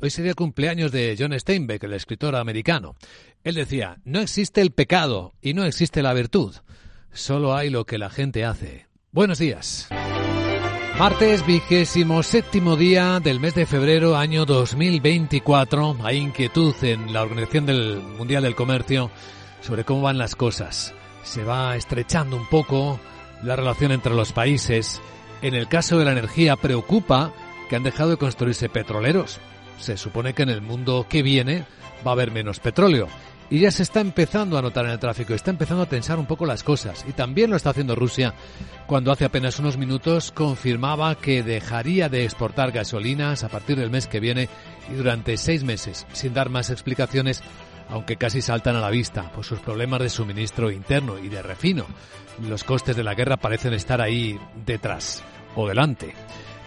Hoy sería el cumpleaños de John Steinbeck, el escritor americano. Él decía, no existe el pecado y no existe la virtud, solo hay lo que la gente hace. Buenos días. Martes vigésimo séptimo día del mes de febrero año 2024. Hay inquietud en la Organización del Mundial del Comercio sobre cómo van las cosas. Se va estrechando un poco la relación entre los países. En el caso de la energía preocupa que han dejado de construirse petroleros se supone que en el mundo que viene va a haber menos petróleo. Y ya se está empezando a notar en el tráfico, está empezando a tensar un poco las cosas. Y también lo está haciendo Rusia cuando hace apenas unos minutos confirmaba que dejaría de exportar gasolinas a partir del mes que viene y durante seis meses, sin dar más explicaciones, aunque casi saltan a la vista por sus problemas de suministro interno y de refino. Los costes de la guerra parecen estar ahí detrás o delante.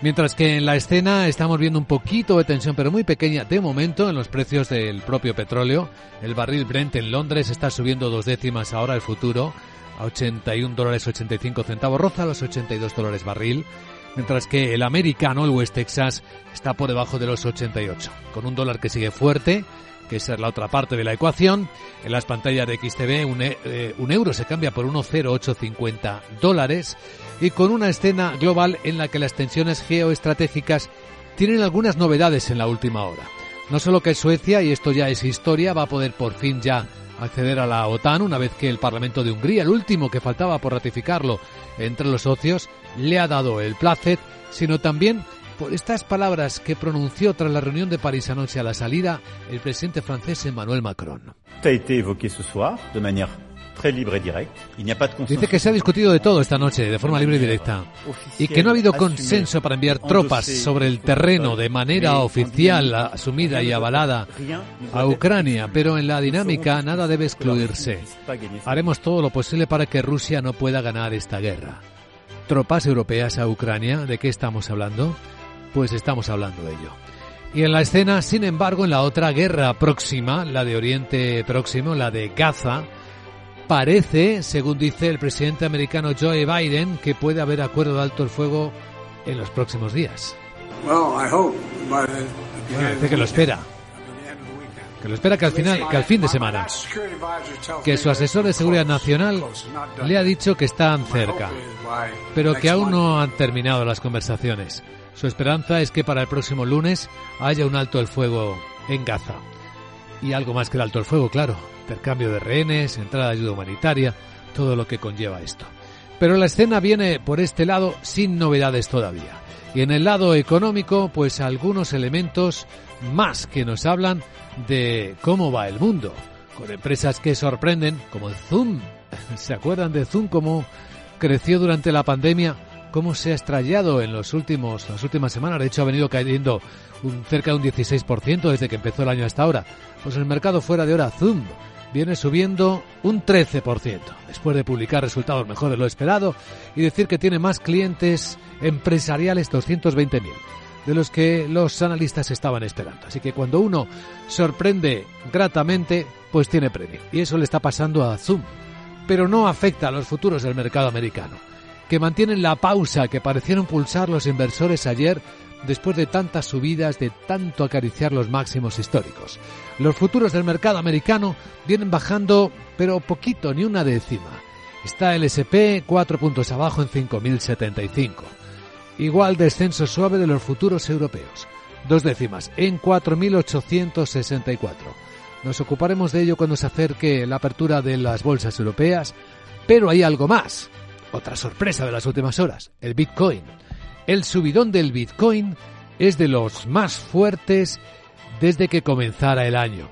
Mientras que en la escena estamos viendo un poquito de tensión, pero muy pequeña de momento en los precios del propio petróleo. El barril Brent en Londres está subiendo dos décimas ahora el futuro a 81 dólares 85 centavos, roza los 82 dólares barril. Mientras que el americano, el West Texas, está por debajo de los 88, con un dólar que sigue fuerte, que es la otra parte de la ecuación. En las pantallas de XTV un, eh, un euro se cambia por 1,0850 dólares y con una escena global en la que las tensiones geoestratégicas tienen algunas novedades en la última hora. No solo que Suecia, y esto ya es historia, va a poder por fin ya acceder a la OTAN una vez que el Parlamento de Hungría, el último que faltaba por ratificarlo entre los socios, le ha dado el placet, sino también por estas palabras que pronunció tras la reunión de París anoche a la salida el presidente francés Emmanuel Macron. Dice que se ha discutido de todo esta noche, de forma libre y directa, y que no ha habido consenso para enviar tropas sobre el terreno de manera oficial, asumida y avalada a Ucrania, pero en la dinámica nada debe excluirse. Haremos todo lo posible para que Rusia no pueda ganar esta guerra. ¿Tropas europeas a Ucrania? ¿De qué estamos hablando? Pues estamos hablando de ello. Y en la escena, sin embargo, en la otra guerra próxima, la de Oriente Próximo, la de Gaza, parece, según dice el presidente americano Joe Biden, que puede haber acuerdo de alto el fuego en los próximos días. dice que lo espera. Que lo espera que al final, que al fin de semana, que su asesor de seguridad nacional le ha dicho que están cerca, pero que aún no han terminado las conversaciones. Su esperanza es que para el próximo lunes haya un alto el fuego en Gaza. Y algo más que el alto el fuego, claro, intercambio de rehenes, entrada de ayuda humanitaria, todo lo que conlleva esto. Pero la escena viene por este lado sin novedades todavía. Y en el lado económico, pues algunos elementos más que nos hablan de cómo va el mundo, con empresas que sorprenden, como Zoom. ¿Se acuerdan de Zoom cómo creció durante la pandemia? Cómo se ha estrellado en los últimos, las últimas semanas. De hecho, ha venido cayendo un, cerca de un 16% desde que empezó el año hasta ahora. Pues el mercado fuera de hora, Zoom, viene subiendo un 13%, después de publicar resultados mejores de lo esperado y decir que tiene más clientes empresariales, 220.000, de los que los analistas estaban esperando. Así que cuando uno sorprende gratamente, pues tiene premio. Y eso le está pasando a Zoom. Pero no afecta a los futuros del mercado americano, que mantienen la pausa que parecieron pulsar los inversores ayer después de tantas subidas, de tanto acariciar los máximos históricos. Los futuros del mercado americano vienen bajando, pero poquito, ni una décima. Está el SP cuatro puntos abajo en 5.075. Igual descenso suave de los futuros europeos. Dos décimas en 4.864. Nos ocuparemos de ello cuando se acerque la apertura de las bolsas europeas, pero hay algo más. Otra sorpresa de las últimas horas, el Bitcoin. El subidón del Bitcoin es de los más fuertes desde que comenzara el año.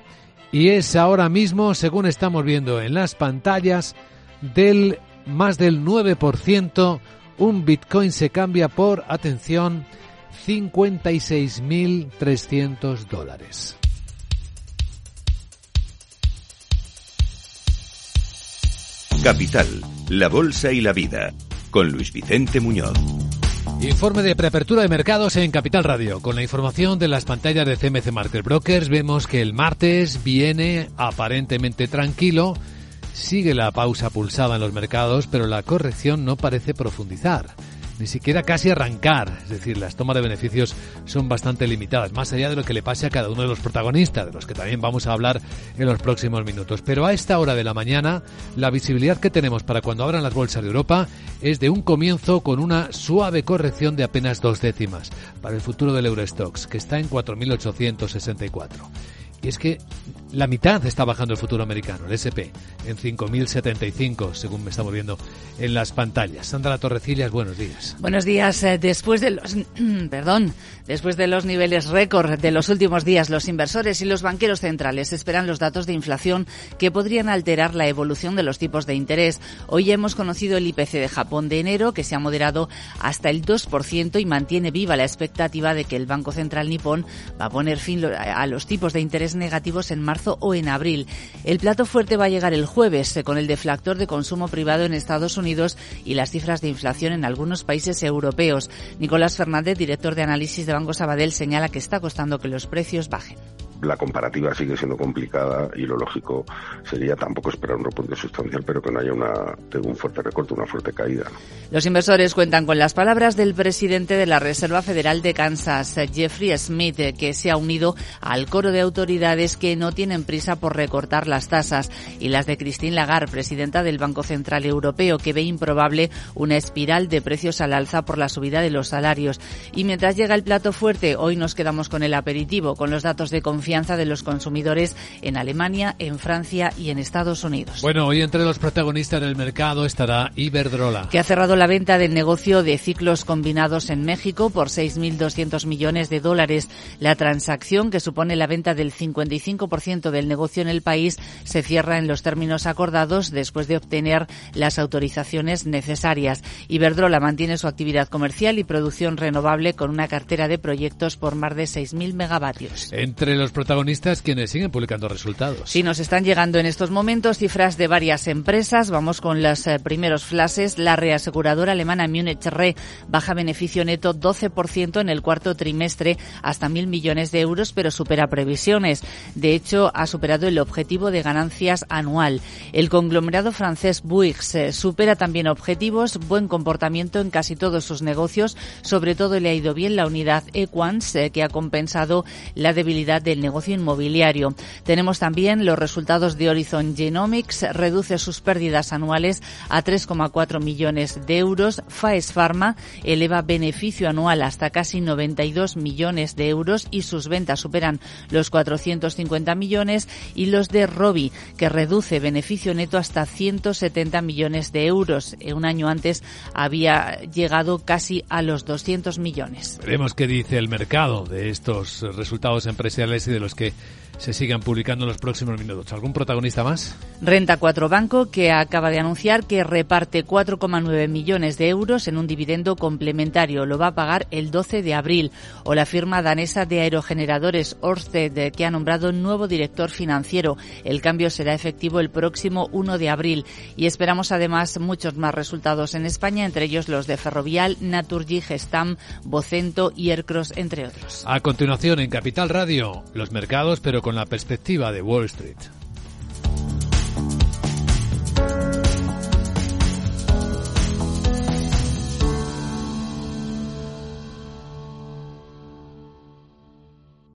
Y es ahora mismo, según estamos viendo en las pantallas, del más del 9%, un Bitcoin se cambia por, atención, 56.300 dólares. Capital, la Bolsa y la Vida, con Luis Vicente Muñoz. Informe de preapertura de mercados en Capital Radio. Con la información de las pantallas de CMC Market Brokers vemos que el martes viene aparentemente tranquilo. Sigue la pausa pulsada en los mercados, pero la corrección no parece profundizar. Ni siquiera casi arrancar. Es decir, las tomas de beneficios son bastante limitadas, más allá de lo que le pase a cada uno de los protagonistas, de los que también vamos a hablar en los próximos minutos. Pero a esta hora de la mañana, la visibilidad que tenemos para cuando abran las bolsas de Europa es de un comienzo con una suave corrección de apenas dos décimas para el futuro del Eurostox, que está en 4.864. Y es que la mitad está bajando el futuro americano, el SP, en 5.075, según me estamos viendo en las pantallas. Sandra Torrecillas, buenos días. Buenos días. Eh, después de los, perdón, después de los niveles récord de los últimos días, los inversores y los banqueros centrales esperan los datos de inflación que podrían alterar la evolución de los tipos de interés. Hoy hemos conocido el IPC de Japón de enero, que se ha moderado hasta el 2% y mantiene viva la expectativa de que el Banco Central nipón va a poner fin a los tipos de interés negativos en marzo o en abril. El plato fuerte va a llegar el jueves eh, con el deflactor de consumo privado en Estados Unidos y las cifras de inflación en algunos países europeos. Nicolás Fernández, director de análisis de Banco Sabadell, señala que está costando que los precios bajen la comparativa sigue siendo complicada y lo lógico sería tampoco esperar un repunte sustancial, pero que no haya una, un fuerte recorte, una fuerte caída. Los inversores cuentan con las palabras del presidente de la Reserva Federal de Kansas, Jeffrey Smith, que se ha unido al coro de autoridades que no tienen prisa por recortar las tasas, y las de Christine Lagarde, presidenta del Banco Central Europeo, que ve improbable una espiral de precios al alza por la subida de los salarios. Y mientras llega el plato fuerte, hoy nos quedamos con el aperitivo, con los datos de confianza de los consumidores en Alemania, en Francia y en Estados Unidos. Bueno, hoy entre los protagonistas del mercado estará Iberdrola. Que ha cerrado la venta del negocio de ciclos combinados en México por 6.200 millones de dólares. La transacción, que supone la venta del 55% del negocio en el país, se cierra en los términos acordados después de obtener las autorizaciones necesarias. Iberdrola mantiene su actividad comercial y producción renovable con una cartera de proyectos por más de 6.000 megavatios. Entre los protagonistas quienes siguen publicando resultados. Sí, nos están llegando en estos momentos cifras de varias empresas. Vamos con los eh, primeros flashes. La reaseguradora alemana Munich Re baja beneficio neto 12% en el cuarto trimestre hasta mil millones de euros, pero supera previsiones. De hecho, ha superado el objetivo de ganancias anual. El conglomerado francés Bouygues eh, supera también objetivos, buen comportamiento en casi todos sus negocios, sobre todo le ha ido bien la unidad Equans, eh, que ha compensado la debilidad del negocio negocio inmobiliario. Tenemos también los resultados de Horizon Genomics, reduce sus pérdidas anuales a 3,4 millones de euros. Faes Pharma eleva beneficio anual hasta casi 92 millones de euros y sus ventas superan los 450 millones y los de Robi, que reduce beneficio neto hasta 170 millones de euros. Un año antes había llegado casi a los 200 millones. Veremos qué dice el mercado de estos resultados empresariales y de los que se sigan publicando en los próximos minutos. ¿Algún protagonista más? Renta 4 Banco, que acaba de anunciar que reparte 4,9 millones de euros en un dividendo complementario. Lo va a pagar el 12 de abril. O la firma danesa de aerogeneradores Orsted, que ha nombrado nuevo director financiero. El cambio será efectivo el próximo 1 de abril. Y esperamos además muchos más resultados en España, entre ellos los de Ferrovial, Naturgy, Gestam, Vocento y Aircross, entre otros. A continuación, en Capital Radio, los mercados, pero con la perspectiva de Wall Street.